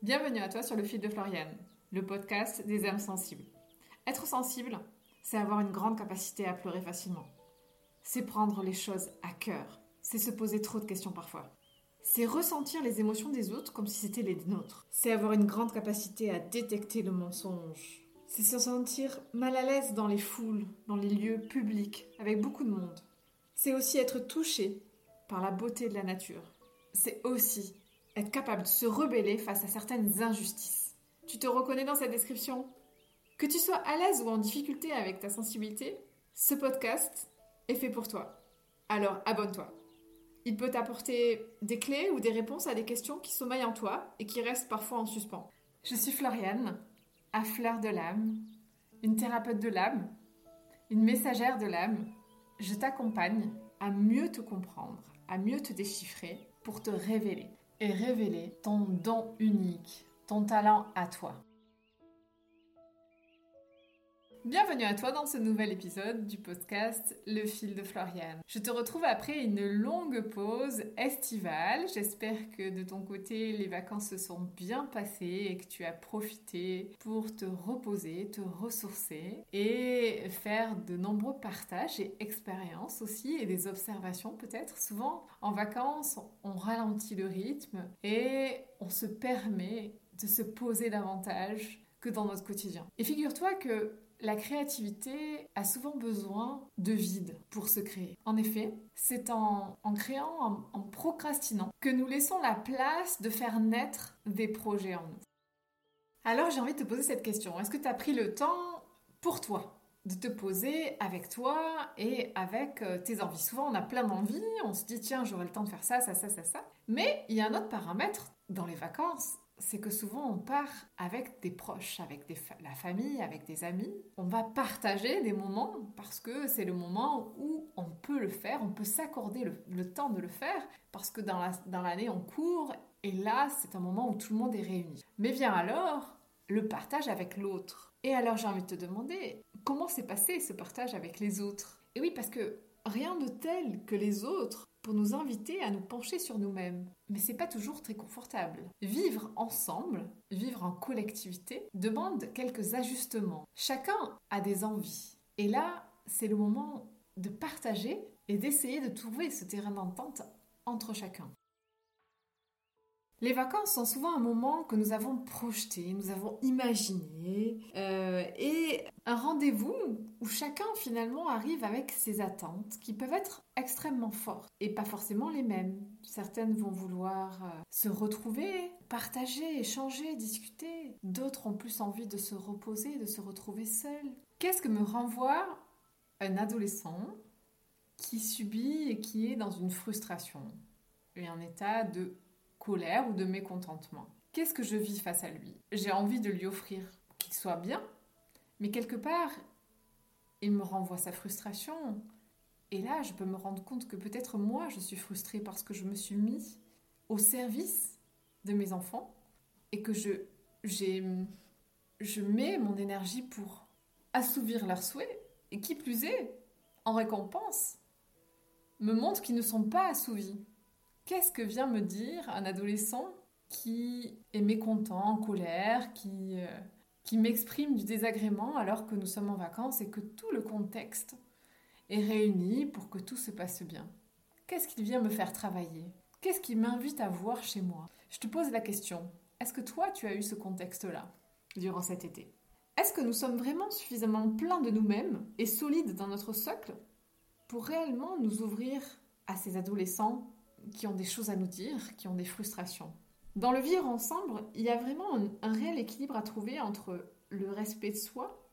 Bienvenue à toi sur le fil de Floriane, le podcast des âmes sensibles. Être sensible, c'est avoir une grande capacité à pleurer facilement. C'est prendre les choses à cœur. C'est se poser trop de questions parfois. C'est ressentir les émotions des autres comme si c'était les nôtres. C'est avoir une grande capacité à détecter le mensonge. C'est se sentir mal à l'aise dans les foules, dans les lieux publics, avec beaucoup de monde. C'est aussi être touché par la beauté de la nature. C'est aussi être capable de se rebeller face à certaines injustices. Tu te reconnais dans cette description? Que tu sois à l'aise ou en difficulté avec ta sensibilité, ce podcast est fait pour toi. Alors abonne-toi. Il peut t'apporter des clés ou des réponses à des questions qui sommeillent en toi et qui restent parfois en suspens. Je suis Floriane, à fleur de l'âme, une thérapeute de l'âme, une messagère de l'âme. Je t'accompagne à mieux te comprendre, à mieux te déchiffrer pour te révéler et révéler ton don unique, ton talent à toi. Bienvenue à toi dans ce nouvel épisode du podcast Le fil de Floriane. Je te retrouve après une longue pause estivale. J'espère que de ton côté les vacances se sont bien passées et que tu as profité pour te reposer, te ressourcer et faire de nombreux partages et expériences aussi et des observations peut-être. Souvent en vacances on ralentit le rythme et on se permet de se poser davantage dans notre quotidien. Et figure-toi que la créativité a souvent besoin de vide pour se créer. En effet, c'est en, créant, en, procrastinant, que nous laissons la place de faire naître des projets en nous. Alors j'ai envie de te poser cette question. Est-ce que tu as pris le temps pour toi de te poser avec toi et avec euh, tes envies? Souvent, on a plein d'envies, on se dit tiens, j'aurai le temps de faire ça, ça, ça, ça, ça. Mais il y a un autre paramètre dans les vacances, c'est que souvent on part avec des proches, avec la famille, avec des amis. On va partager des moments parce que c'est le moment où on peut le faire, on peut s'accorder le, temps de le faire parce que dans l'année la, on court et là c'est un moment où tout le monde est réuni. Mais vient alors le partage avec l'autre. Et alors j'ai envie de te demander comment s'est passé ce partage avec les autres? Et oui parce que rien de tel que les autres pour nous inviter à nous pencher sur nous-mêmes. Mais c'est pas toujours très confortable. Vivre ensemble, vivre en collectivité, demande quelques ajustements. Chacun a des envies. Et là, c'est le moment de partager et d'essayer de trouver ce terrain d'entente entre chacun. Les vacances sont souvent un moment que nous avons projeté, nous avons imaginé, euh, et un rendez-vous où chacun finalement arrive avec ses attentes qui peuvent être extrêmement fortes et pas forcément les mêmes. Certaines vont vouloir euh, se retrouver, partager, échanger, discuter. D'autres ont plus envie de se reposer, de se retrouver seuls. Qu'est-ce que me renvoie un adolescent qui subit et qui est dans une frustration? Et un état de colère ou de mécontentement. Qu'est-ce que je vis face à lui? J'ai envie de lui offrir qu'il soit bien, mais quelque part, il me renvoie sa frustration. Et là, je peux me rendre compte que peut-être moi, je suis frustrée parce que je me suis mis au service de mes enfants et que je, mets mon énergie pour assouvir leurs souhaits et qui plus est, en récompense, me montre qu'ils ne sont pas assouvis. Qu'est-ce que vient me dire un adolescent qui est mécontent, en colère, qui, euh, qui m'exprime du désagrément alors que nous sommes en vacances et que tout le contexte est réuni pour que tout se passe bien? Qu'est-ce qu'il vient me faire travailler? Qu'est-ce qui m'invite à voir chez moi? Je te pose la question. Est-ce que toi, tu as eu ce contexte-là durant cet été? Est-ce que nous sommes vraiment suffisamment pleins de nous-mêmes et solides dans notre socle pour réellement nous ouvrir à ces adolescents qui ont des choses à nous dire, qui ont des frustrations. Dans le vivre ensemble, il y a vraiment un, réel équilibre à trouver entre le respect de soi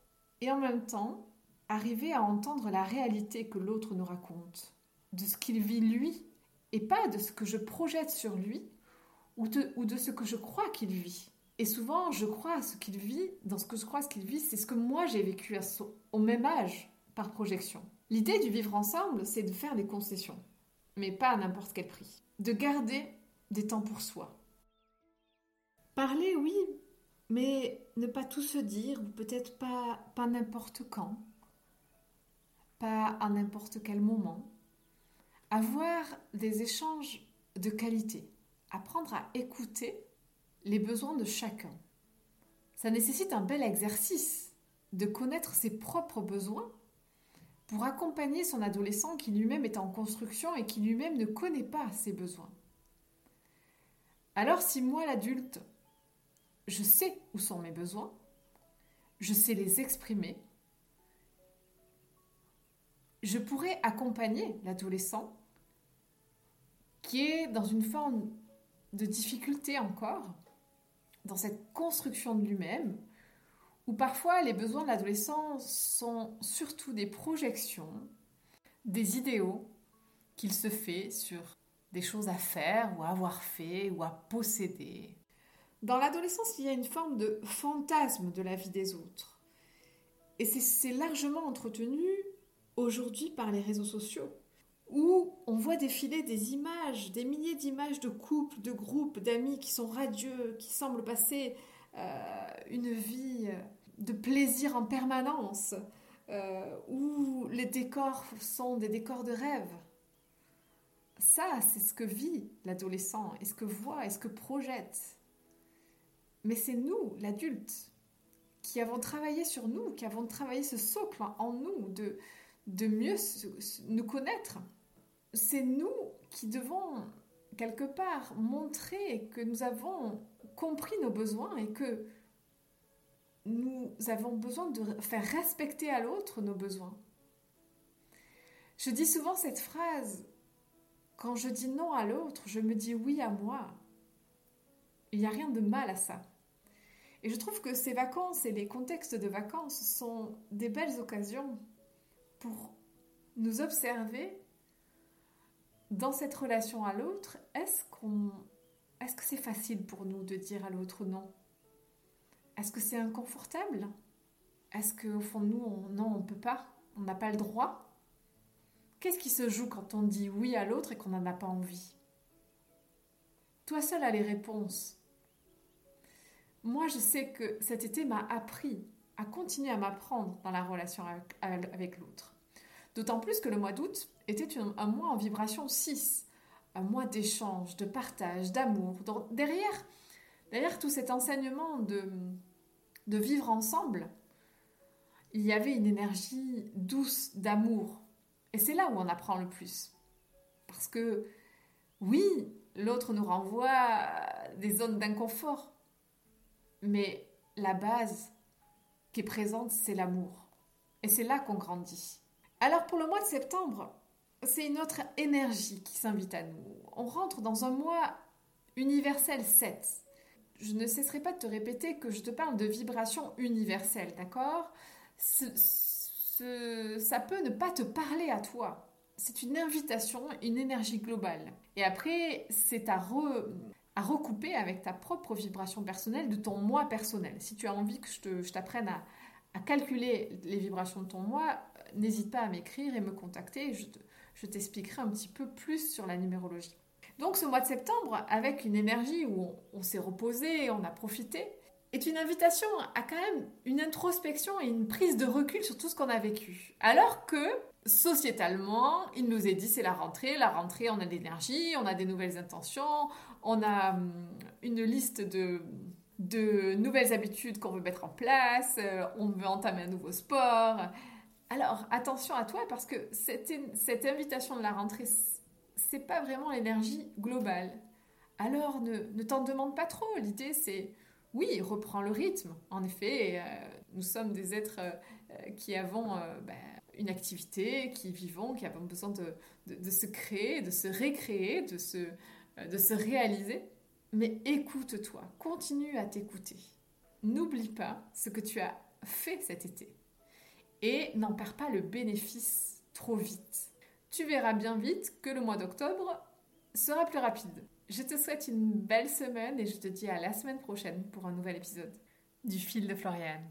et en même temps arriver à entendre la réalité que l'autre nous raconte, de ce qu'il vit lui et pas de ce que je projette sur lui ou de, ce que je crois qu'il vit. Et souvent, je crois à ce qu'il vit, dans ce que je crois ce qu'il vit, c'est ce que moi j'ai vécu au même âge par projection. L'idée du vivre ensemble, c'est de faire des concessions mais pas à n'importe quel prix. De garder des temps pour soi. Parler, oui, mais ne pas tout se dire, peut-être pas, pas n'importe quand, pas à n'importe quel moment. Avoir des échanges de qualité, apprendre à écouter les besoins de chacun. Ça nécessite un bel exercice de connaître ses propres besoins pour accompagner son adolescent qui lui-même est en construction et qui lui-même ne connaît pas ses besoins. Alors si moi, l'adulte, je sais où sont mes besoins, je sais les exprimer, je pourrais accompagner l'adolescent qui est dans une forme de difficulté encore, dans cette construction de lui-même, où parfois les besoins de l'adolescent sont surtout des projections, des idéaux qu'il se fait sur des choses à faire ou à avoir fait ou à posséder. Dans l'adolescence, il y a une forme de fantasme de la vie des autres. Et c'est largement entretenu aujourd'hui par les réseaux sociaux, où on voit défiler des images, des milliers d'images de couples, de groupes, d'amis qui sont radieux, qui semblent passer euh, une vie de plaisir en permanence, euh, où les décors sont des décors de rêve. Ça, c'est ce que vit l'adolescent, et ce que voit, et ce que projette. Mais c'est nous, l'adulte, qui avons travaillé sur nous, qui avons travaillé ce socle en nous de, de mieux nous connaître. C'est nous qui devons, quelque part, montrer que nous avons compris nos besoins et que nous avons besoin de faire respecter à l'autre nos besoins. Je dis souvent cette phrase, quand je dis non à l'autre, je me dis oui à moi. Il n'y a rien de mal à ça. Et je trouve que ces vacances et les contextes de vacances sont des belles occasions pour nous observer dans cette relation à l'autre. Est-ce est-ce que c'est facile pour nous de dire à l'autre non? Est-ce que c'est inconfortable? Est-ce qu'au fond de nous, on, non, on ne peut pas? On n'a pas le droit? Qu'est-ce qui se joue quand on dit oui à l'autre et qu'on n'en a pas envie? Toi seul as les réponses. Moi, je sais que cet été m'a appris à continuer à m'apprendre dans la relation avec, l'autre. D'autant plus que le mois d'août était un mois en vibration 6, un mois d'échange, de partage, d'amour. Derrière, derrière tout cet enseignement de, de vivre ensemble, il y avait une énergie douce d'amour. Et c'est là où on apprend le plus. Parce que oui, l'autre nous renvoie des zones d'inconfort. Mais la base qui est présente, c'est l'amour. Et c'est là qu'on grandit. Alors pour le mois de septembre, c'est une autre énergie qui s'invite à nous. On rentre dans un mois universel 7 je ne cesserai pas de te répéter que je te parle de vibration universelle, d'accord? Ça peut ne pas te parler à toi. C'est une invitation, une énergie globale. Et après, c'est à, recouper avec ta propre vibration personnelle de ton moi personnel. Si tu as envie que je t'apprenne à, calculer les vibrations de ton moi, n'hésite pas à m'écrire et me contacter. Je t'expliquerai un petit peu plus sur la numérologie. Donc ce mois de septembre, avec une énergie où on, s'est reposé, on a profité, est une invitation à quand même une introspection et une prise de recul sur tout ce qu'on a vécu. Alors que sociétalement, il nous est dit c'est la rentrée, la rentrée on a de l'énergie, on a des nouvelles intentions, on a hum, une liste de, de nouvelles habitudes qu'on veut mettre en place, euh, on veut entamer un nouveau sport. Alors attention à toi parce que cette, cette invitation de la rentrée c'est pas vraiment l'énergie globale. Alors ne, t'en demande pas trop. L'idée c'est oui, reprends le rythme. En effet, euh, nous sommes des êtres euh, qui avons euh, ben, une activité, qui vivons, qui avons besoin de, se créer, de se récréer, de se, de se réaliser. Mais écoute-toi, continue à t'écouter. N'oublie pas ce que tu as fait cet été et n'en perds pas le bénéfice trop vite tu verras bien vite que le mois d'octobre sera plus rapide. Je te souhaite une belle semaine et je te dis à la semaine prochaine pour un nouvel épisode du fil de Floriane.